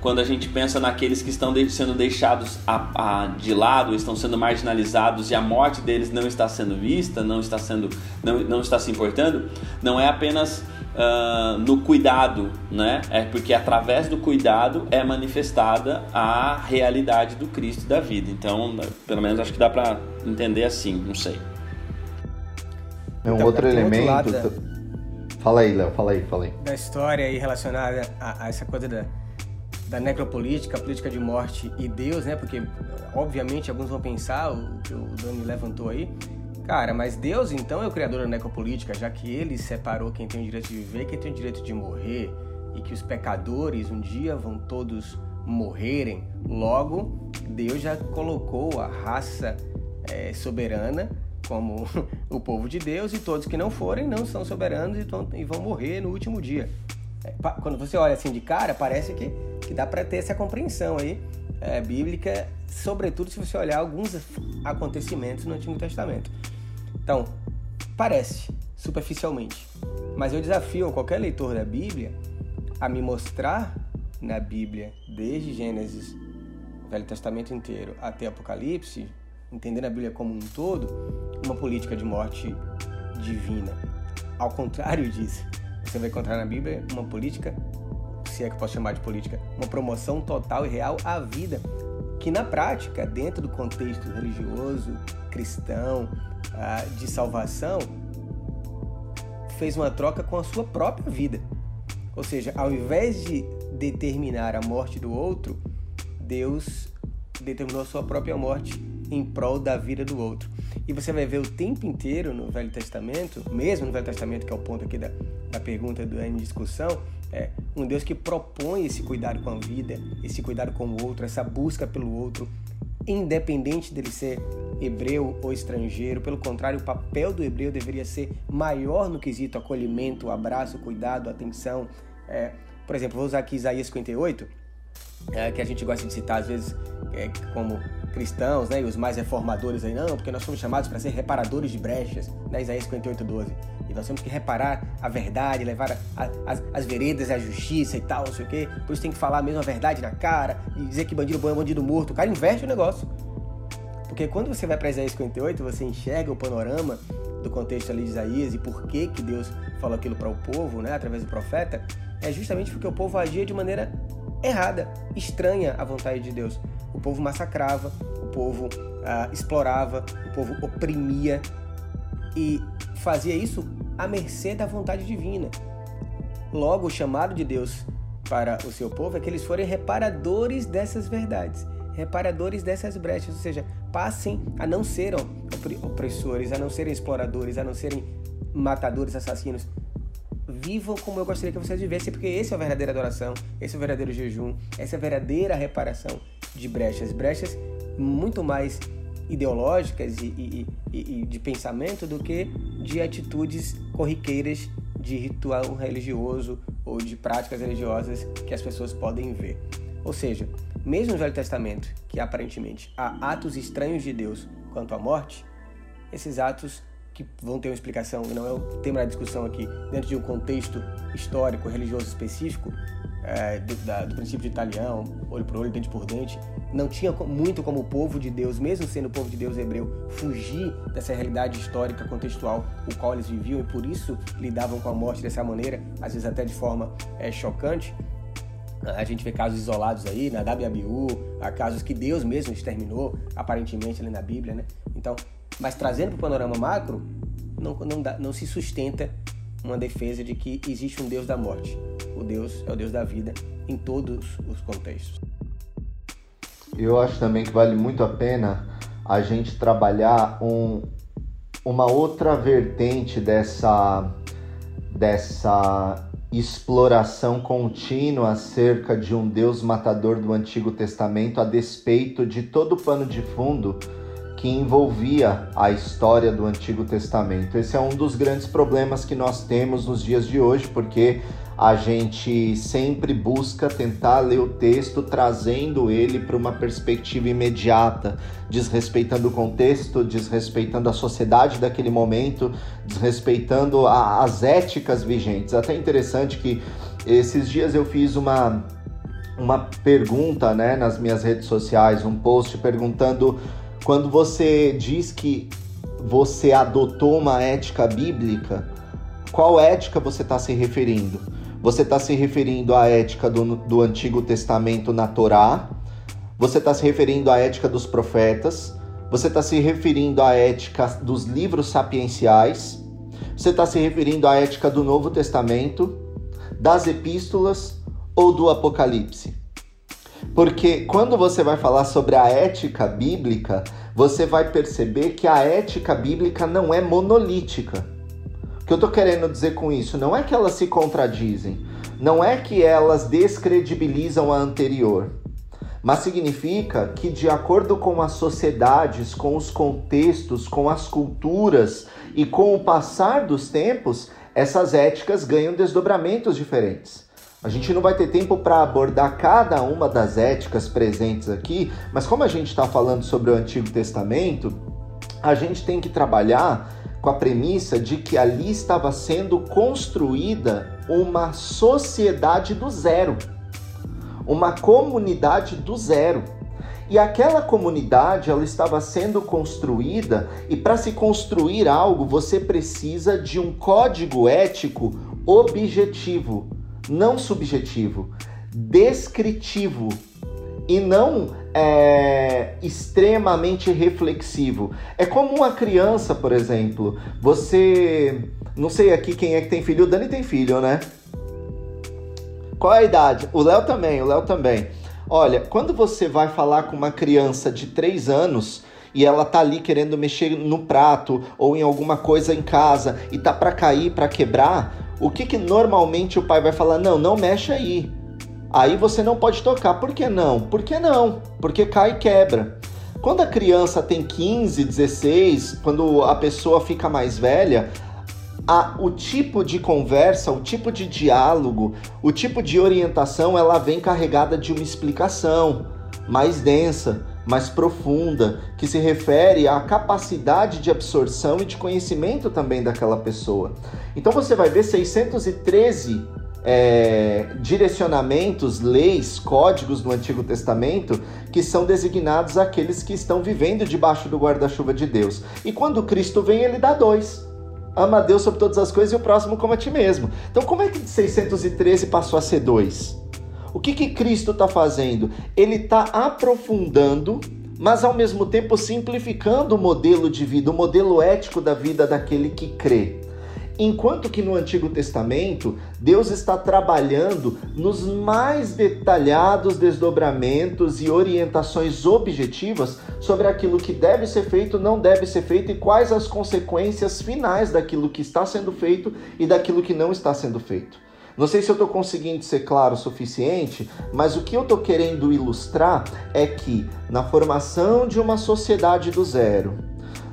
Quando a gente pensa naqueles que estão sendo deixados de lado, estão sendo marginalizados e a morte deles não está sendo vista, não está, sendo, não, não está se importando, não é apenas Uh, no cuidado, né? É porque através do cuidado é manifestada a realidade do Cristo da vida. Então, pelo menos acho que dá para entender assim, não sei. É um então, outro elemento. Outro da... Fala aí, Léo, fala aí, fala aí. Da história aí relacionada a, a, essa coisa da, da necropolítica, política de morte e Deus, né? Porque, obviamente, alguns vão pensar, o que o Dani levantou aí, cara, mas Deus então é o criador da necropolítica, já que ele separou quem tem o direito de viver e quem tem o direito de morrer, e que os pecadores um dia vão todos morrerem. Logo, Deus já colocou a raça é, soberana como o povo de Deus, e todos que não forem não são soberanos e, vão morrer no último dia. É, quando você olha assim de cara, parece que, que dá para ter essa compreensão aí é, bíblica, sobretudo se você olhar alguns acontecimentos no Antigo Testamento. Então, parece, superficialmente. Mas eu desafio qualquer leitor da Bíblia a me mostrar na Bíblia, desde Gênesis, Velho Testamento inteiro, até Apocalipse, entendendo a Bíblia como um todo, uma política de morte divina. Ao contrário disso, você vai encontrar na Bíblia uma política, se é que posso chamar de política, uma promoção total e real à vida, que na prática, dentro do contexto religioso, cristão, ah, de salvação, fez uma troca com a sua própria vida. Ou seja, ao invés de determinar a morte do outro, Deus determinou a sua própria morte em prol da vida do outro. E você vai ver o tempo inteiro no Velho Testamento, mesmo no Velho Testamento, que é o ponto aqui da, da pergunta do em discussão, é um Deus que propõe esse cuidado com a vida, esse cuidado com o outro, essa busca pelo outro, independente dele ser hebreu ou estrangeiro. Pelo contrário, o papel do hebreu deveria ser maior no quesito acolhimento, abraço, cuidado, atenção. É, por exemplo, vou usar aqui Isaías 58, é, que a gente gosta de citar às vezes é, como cristãos, né, e os mais reformadores aí, não, porque nós somos chamados para ser reparadores de brechas, né, Isaías 58, 12. E nós temos que reparar a verdade, levar a, a, as, as veredas à justiça e tal, não sei o quê. Por isso tem que falar mesmo a verdade na cara e dizer que bandido bom é bandido morto. O cara inverte o negócio. Porque quando você vai para Isaías 58, você enxerga o panorama do contexto ali de Isaías e por que, que Deus falou aquilo para o povo, né, através do profeta, é justamente porque o povo agia de maneira errada, estranha à vontade de Deus. O povo massacrava, o povo ah, explorava, o povo oprimia e fazia isso à mercê da vontade divina. Logo, o chamado de Deus para o seu povo é que eles forem reparadores dessas verdades, reparadores dessas brechas, ou seja, passem a não serem opressores, a não serem exploradores, a não serem matadores, assassinos. Vivam como eu gostaria que vocês vivessem, porque esse é a verdadeira adoração, esse é o verdadeiro jejum, essa é a verdadeira reparação de brechas. Brechas muito mais ideológicas e, e, e, e de pensamento do que de atitudes corriqueiras de ritual religioso ou de práticas religiosas que as pessoas podem ver. Ou seja, mesmo no Velho Testamento, que aparentemente há atos estranhos de Deus quanto à morte, esses atos que vão ter uma explicação, não é o tema da discussão aqui, dentro de um contexto histórico, religioso específico, é, do, da, do, princípio de italiano, olho por olho, dente por dente, não tinha muito como o povo de Deus, mesmo sendo o povo de Deus hebreu, fugir dessa realidade histórica, contextual, o qual eles viviam e por isso lidavam com a morte dessa maneira, às vezes até de forma é, chocante. A gente vê casos isolados aí, na Abiú, há casos que Deus mesmo exterminou, aparentemente ali na Bíblia, né? Então, mas trazendo para o panorama macro, não, não, dá, não se sustenta uma defesa de que existe um Deus da morte. O Deus é o Deus da vida em todos os contextos. Eu acho também que vale muito a pena a gente trabalhar um, uma outra vertente dessa, dessa exploração contínua acerca de um Deus matador do Antigo Testamento, a despeito de todo o pano de fundo que envolvia a história do Antigo Testamento. Esse é um dos grandes problemas que nós temos nos dias de hoje, porque a gente sempre busca tentar ler o texto trazendo ele para uma perspectiva imediata, desrespeitando o contexto, desrespeitando a sociedade daquele momento, desrespeitando a, as éticas vigentes. Até interessante que esses dias eu fiz uma uma pergunta, né, nas minhas redes sociais, um post perguntando quando você diz que você adotou uma ética bíblica, qual ética você está se referindo? Você está se referindo à ética do, do Antigo Testamento na Torá? Você está se referindo à ética dos profetas? Você está se referindo à ética dos livros sapienciais? Você está se referindo à ética do Novo Testamento, das epístolas ou do Apocalipse? Porque quando você vai falar sobre a ética bíblica, você vai perceber que a ética bíblica não é monolítica. O que eu estou querendo dizer com isso não é que elas se contradizem, não é que elas descredibilizam a anterior, mas significa que, de acordo com as sociedades, com os contextos, com as culturas e com o passar dos tempos, essas éticas ganham desdobramentos diferentes. A gente não vai ter tempo para abordar cada uma das éticas presentes aqui, mas como a gente está falando sobre o Antigo Testamento, a gente tem que trabalhar com a premissa de que ali estava sendo construída uma sociedade do zero, uma comunidade do zero. E aquela comunidade ela estava sendo construída e para se construir algo você precisa de um código ético objetivo não subjetivo, descritivo e não é, extremamente reflexivo. É como uma criança, por exemplo. Você. Não sei aqui quem é que tem filho. O Dani tem filho, né? Qual a idade? O Léo também, o Léo também. Olha, quando você vai falar com uma criança de 3 anos e ela tá ali querendo mexer no prato ou em alguma coisa em casa e tá para cair, para quebrar, o que, que normalmente o pai vai falar? Não, não mexe aí. Aí você não pode tocar. Por que não? Por que não? Porque cai e quebra. Quando a criança tem 15, 16, quando a pessoa fica mais velha, a, o tipo de conversa, o tipo de diálogo, o tipo de orientação, ela vem carregada de uma explicação. mais densa, mais profunda, que se refere à capacidade de absorção e de conhecimento também daquela pessoa. Então você vai ver 613 é, direcionamentos, leis, códigos do Antigo Testamento que são designados àqueles que estão vivendo debaixo do guarda-chuva de Deus. E quando Cristo vem, ele dá dois. Ama a Deus sobre todas as coisas e o próximo como a ti mesmo. Então, como é que de 613 passou a ser dois? O que, que Cristo está fazendo? Ele está aprofundando, mas ao mesmo tempo simplificando o modelo de vida, o modelo ético da vida daquele que crê. Enquanto que no Antigo Testamento, Deus está trabalhando nos mais detalhados desdobramentos e orientações objetivas sobre aquilo que deve ser feito, não deve ser feito e quais as consequências finais daquilo que está sendo feito e daquilo que não está sendo feito. Não sei se eu estou conseguindo ser claro o suficiente, mas o que eu estou querendo ilustrar é que na formação de uma sociedade do zero,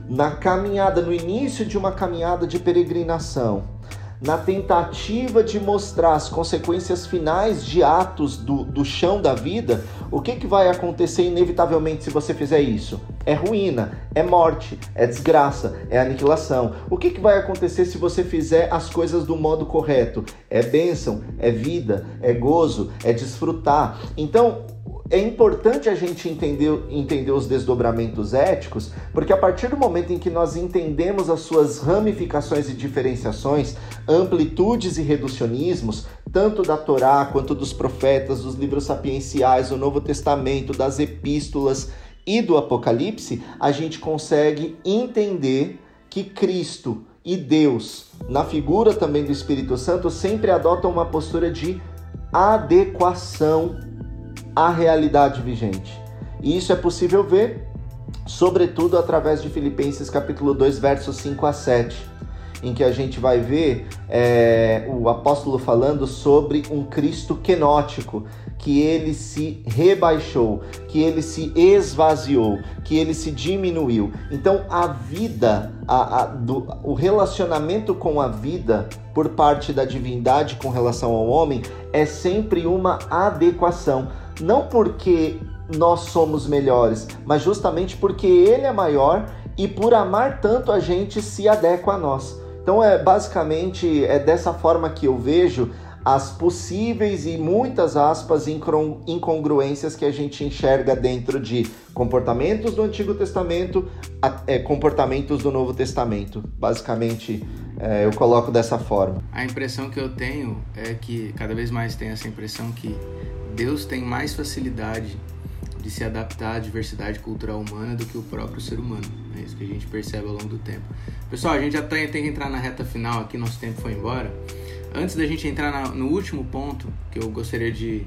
na caminhada, no início de uma caminhada de peregrinação, na tentativa de mostrar as consequências finais de atos do, do chão da vida, o que, que vai acontecer inevitavelmente se você fizer isso? É ruína, é morte, é desgraça, é aniquilação. O que, que vai acontecer se você fizer as coisas do modo correto? É bênção, é vida, é gozo, é desfrutar. Então, é importante a gente entender, entender os desdobramentos éticos, porque a partir do momento em que nós entendemos as suas ramificações e diferenciações, amplitudes e reducionismos, tanto da Torá quanto dos profetas, dos livros sapienciais, do Novo Testamento, das epístolas e do Apocalipse, a gente consegue entender que Cristo e Deus, na figura também do Espírito Santo, sempre adotam uma postura de adequação à realidade vigente. E isso é possível ver, sobretudo através de Filipenses capítulo 2, versos 5 a 7, em que a gente vai ver é, o apóstolo falando sobre um Cristo quenótico, que ele se rebaixou, que ele se esvaziou, que ele se diminuiu. Então a vida, a, a, do, o relacionamento com a vida por parte da divindade com relação ao homem é sempre uma adequação não porque nós somos melhores, mas justamente porque ele é maior e por amar tanto a gente se adequa a nós. Então é basicamente é dessa forma que eu vejo as possíveis e muitas aspas incongruências que a gente enxerga dentro de comportamentos do Antigo Testamento, é, comportamentos do Novo Testamento. Basicamente, é, eu coloco dessa forma. A impressão que eu tenho é que cada vez mais tem essa impressão que Deus tem mais facilidade de se adaptar à diversidade cultural humana do que o próprio ser humano. É isso que a gente percebe ao longo do tempo. Pessoal, a gente já tem, tem que entrar na reta final aqui, nosso tempo foi embora. Antes da gente entrar na, no último ponto, que eu gostaria de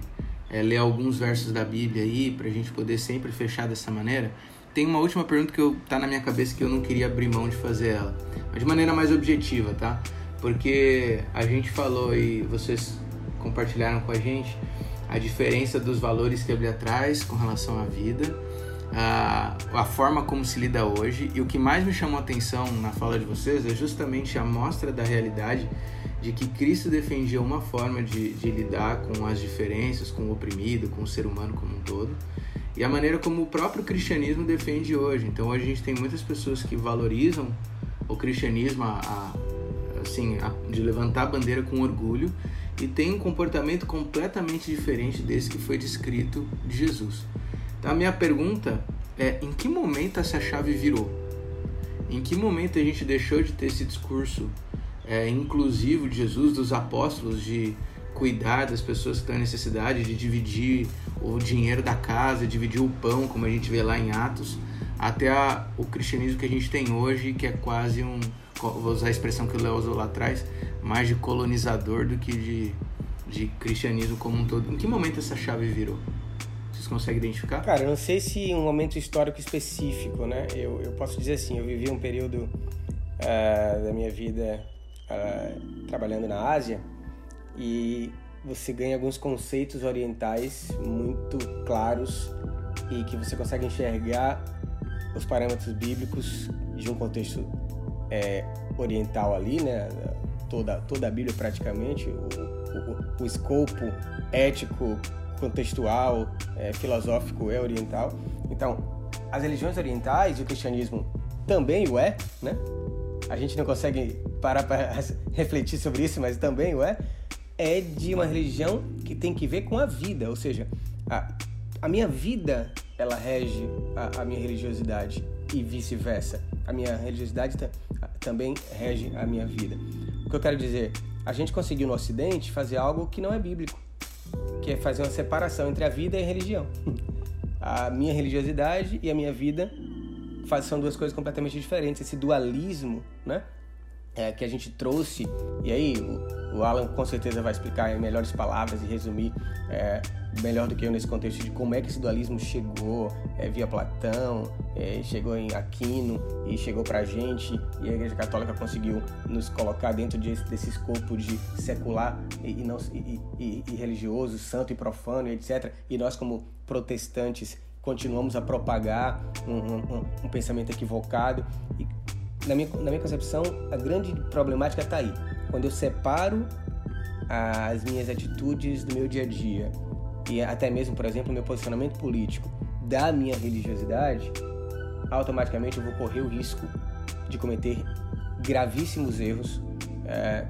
é, ler alguns versos da Bíblia aí, para a gente poder sempre fechar dessa maneira, tem uma última pergunta que eu, tá na minha cabeça que eu não queria abrir mão de fazer ela, mas de maneira mais objetiva, tá? Porque a gente falou e vocês compartilharam com a gente a diferença dos valores que a Bíblia traz com relação à vida, a, a forma como se lida hoje. E o que mais me chamou a atenção na fala de vocês é justamente a mostra da realidade de que Cristo defendia uma forma de, de lidar com as diferenças, com o oprimido, com o ser humano como um todo, e a maneira como o próprio cristianismo defende hoje. Então hoje a gente tem muitas pessoas que valorizam o cristianismo a, a assim, a, de levantar a bandeira com orgulho e tem um comportamento completamente diferente desse que foi descrito de Jesus. Então a minha pergunta é: em que momento essa chave virou? Em que momento a gente deixou de ter esse discurso é, inclusivo de Jesus, dos apóstolos, de cuidar das pessoas que estão necessidade, de dividir o dinheiro da casa, dividir o pão, como a gente vê lá em Atos, até a, o cristianismo que a gente tem hoje, que é quase um, vou usar a expressão que o Léo usou lá atrás, mais de colonizador do que de, de cristianismo como um todo. Em que momento essa chave virou? Vocês conseguem identificar? Cara, eu não sei se um momento histórico específico, né? Eu, eu posso dizer assim, eu vivi um período uh, da minha vida uh, trabalhando na Ásia e você ganha alguns conceitos orientais muito claros e que você consegue enxergar os parâmetros bíblicos de um contexto é, oriental ali, né? Toda, toda a Bíblia praticamente, o, o, o escopo ético, contextual, é, filosófico é oriental. Então, as religiões orientais o cristianismo também o é, né? A gente não consegue parar para refletir sobre isso, mas também o é. É de uma religião que tem que ver com a vida, ou seja, a, a minha vida ela rege a, a minha religiosidade e vice-versa. A minha religiosidade também rege a minha vida. O que eu quero dizer, a gente conseguiu no Ocidente fazer algo que não é bíblico, que é fazer uma separação entre a vida e a religião. A minha religiosidade e a minha vida são duas coisas completamente diferentes. Esse dualismo, né? É, que a gente trouxe, e aí o, o, Alan com certeza vai explicar em melhores palavras e resumir é, melhor do que eu nesse contexto de como é que esse dualismo chegou é, via Platão, é, chegou em Aquino e chegou pra gente e a Igreja Católica conseguiu nos colocar dentro de, desse escopo de secular e, e não, e, e, e religioso, santo e profano, etc. E nós como protestantes continuamos a propagar um, um, um pensamento equivocado. E, na, minha, na minha concepção, a grande problemática está aí. Quando eu separo as minhas atitudes do meu dia a dia e até mesmo, por exemplo, meu posicionamento político da minha religiosidade, automaticamente eu vou correr o risco de cometer gravíssimos erros é,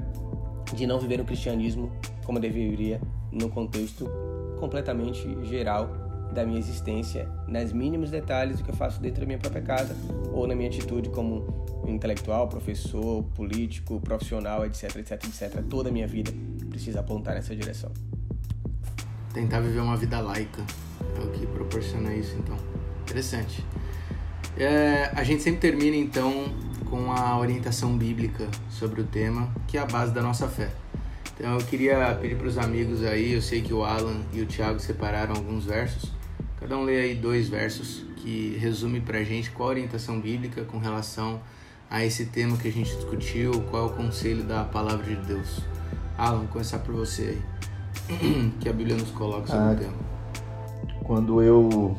de não viver o cristianismo como deveria no contexto completamente geral da minha existência, nas mínimos detalhes do que eu faço dentro da minha própria casa ou na minha atitude como intelectual, professor, político, profissional, etc, etc, etc. Toda a minha vida precisa apontar nessa direção. Tentar viver uma vida laica é o que proporciona isso, então. Interessante. É, a gente sempre termina, então, com a orientação bíblica sobre o tema, que é a base da nossa fé. Então eu queria pedir para os amigos aí, eu sei que o Alan e o Thiago separaram alguns versos, Cada um lê aí dois versos que resume para a gente qual a orientação bíblica com relação a esse tema que a gente discutiu, qual é o conselho da palavra de Deus. Alan, começar por você aí, que a Bíblia nos coloca sobre ah, o tema. Quando eu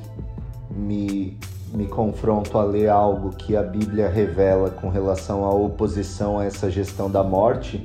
me, me confronto a ler algo que a Bíblia revela com relação à oposição a essa gestão da morte,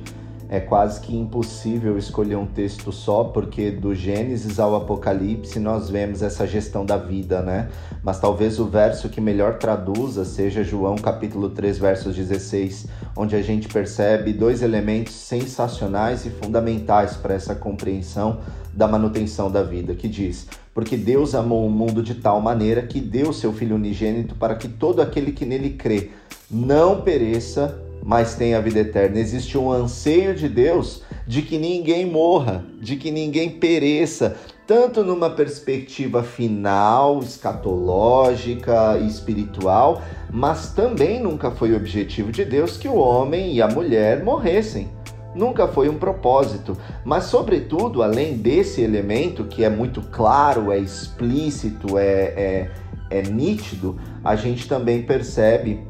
é quase que impossível escolher um texto só, porque do Gênesis ao Apocalipse nós vemos essa gestão da vida, né? Mas talvez o verso que melhor traduza seja João capítulo 3, versos 16, onde a gente percebe dois elementos sensacionais e fundamentais para essa compreensão da manutenção da vida, que diz: Porque Deus amou o mundo de tal maneira que deu seu Filho unigênito para que todo aquele que nele crê não pereça, mas tem a vida eterna. Existe um anseio de Deus de que ninguém morra, de que ninguém pereça, tanto numa perspectiva final, escatológica e espiritual, mas também nunca foi objetivo de Deus que o homem e a mulher morressem. Nunca foi um propósito, mas, sobretudo, além desse elemento que é muito claro, é explícito, é, é, é nítido, a gente também percebe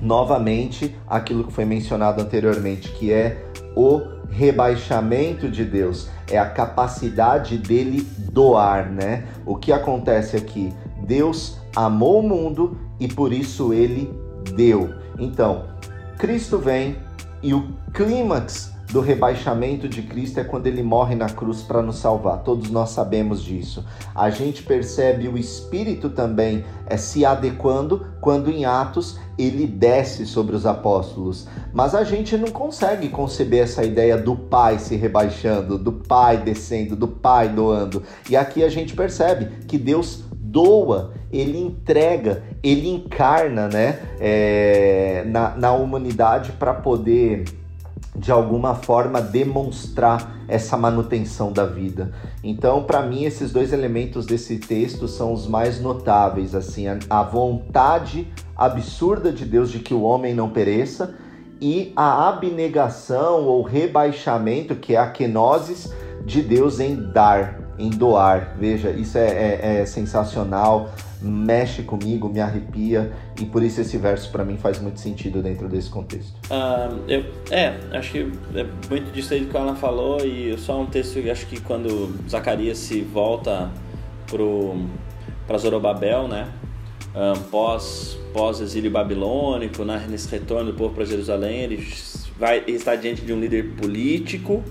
novamente aquilo que foi mencionado anteriormente, que é o rebaixamento de Deus, é a capacidade dele doar, né? O que acontece aqui? Deus amou o mundo e por isso ele deu. Então, Cristo vem e o clímax do rebaixamento de Cristo é quando ele morre na cruz para nos salvar. Todos nós sabemos disso. A gente percebe o Espírito também é, se adequando quando em Atos ele desce sobre os apóstolos. Mas a gente não consegue conceber essa ideia do Pai se rebaixando, do Pai descendo, do Pai doando. E aqui a gente percebe que Deus doa, ele entrega, ele encarna né, é, na, na humanidade para poder de alguma forma demonstrar essa manutenção da vida. Então, para mim, esses dois elementos desse texto são os mais notáveis, assim, a, vontade absurda de Deus de que o homem não pereça e a abnegação ou rebaixamento, que é a kenosis de Deus em dar, em doar. Veja, isso é, é, é sensacional mexe comigo, me arrepia e por isso esse verso para mim faz muito sentido dentro desse contexto. Uh, eu, é, acho que é muito disso aí que a Ana falou e só um texto que acho que quando Zacarias se volta para Zorobabel, né? Um, pós, pós exílio babilônico, né? nesse retorno do povo para Jerusalém, ele vai estar diante de um líder político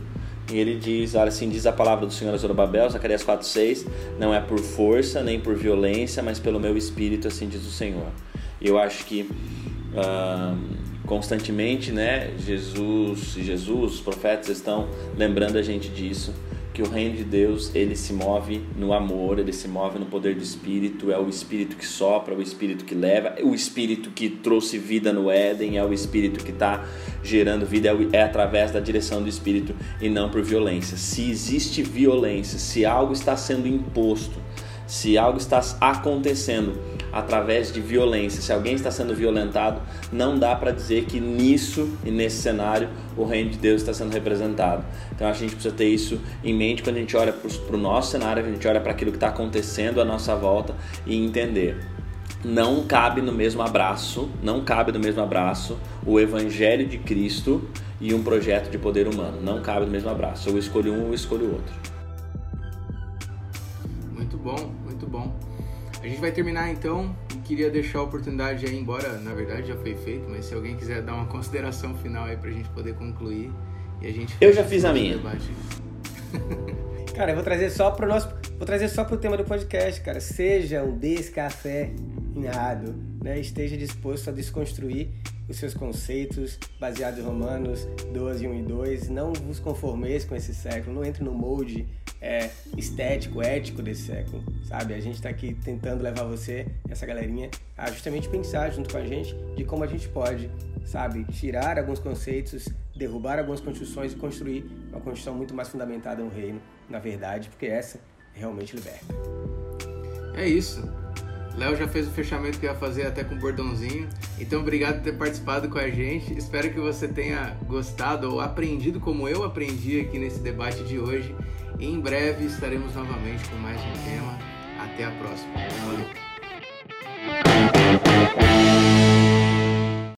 E ele diz, olha assim, diz a palavra do Senhor a Zorobabel, Zacarias 4:6, não é por força nem por violência, mas pelo meu espírito, assim diz o Senhor. E eu acho que uh, constantemente, né, Jesus, Jesus, os profetas estão lembrando a gente disso que o reino de Deus ele se move no amor, ele se move no poder do Espírito, é o Espírito que sopra, é o Espírito que leva, é o Espírito que trouxe vida no Éden, é o Espírito que está gerando vida, é, é através da direção do Espírito e não por violência. Se existe violência, se algo está sendo imposto, se algo está acontecendo através de violência, se alguém está sendo violentado, não dá para dizer que nisso e nesse cenário o reino de Deus está sendo representado. Então a gente precisa ter isso em mente quando a gente olha para o nosso cenário, a gente olha para aquilo que está acontecendo à nossa volta e entender não cabe no mesmo abraço, não cabe no mesmo abraço o evangelho de Cristo e um projeto de poder humano. Não cabe no mesmo abraço. Eu escolho um, eu escolho outro. Muito bom. A gente vai terminar então. Queria deixar a oportunidade aí, embora na verdade já foi feito, mas se alguém quiser dar uma consideração final aí pra gente poder concluir e a gente Eu já fiz a minha. cara, eu vou trazer só pro nosso, vou trazer só pro tema do podcast, cara. Seja um descafeinado, né? Esteja disposto a desconstruir os seus conceitos baseados em Romanos 12, 1 e 2. Não vos conformeis com esse século, não entre no molde é, estético, ético desse século, sabe? A gente está aqui tentando levar você, essa galerinha, a justamente pensar junto com a gente de como a gente pode, sabe, tirar alguns conceitos, derrubar algumas construções e construir uma construção muito mais fundamentada no reino, na verdade, porque essa realmente liberta. É isso. Léo já fez o fechamento que ia fazer até com o bordãozinho. Então, obrigado por ter participado com a gente. Espero que você tenha gostado ou aprendido como eu aprendi aqui nesse debate de hoje. E em breve estaremos novamente com mais um tema. Até a próxima. Valeu.